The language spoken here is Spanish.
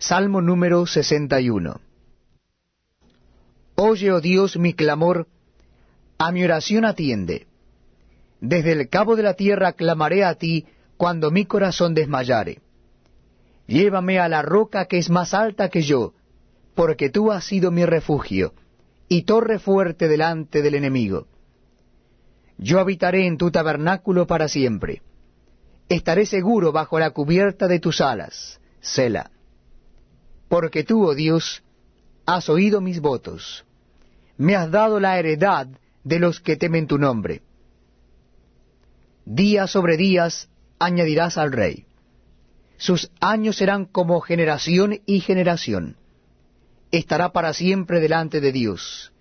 Salmo número 61. Oye, oh Dios, mi clamor, a mi oración atiende. Desde el cabo de la tierra clamaré a ti cuando mi corazón desmayare. Llévame a la roca que es más alta que yo, porque tú has sido mi refugio, y torre fuerte delante del enemigo. Yo habitaré en tu tabernáculo para siempre. Estaré seguro bajo la cubierta de tus alas, Sela porque tú, oh Dios, has oído mis votos, me has dado la heredad de los que temen tu nombre. Día sobre días añadirás al rey. Sus años serán como generación y generación. Estará para siempre delante de Dios.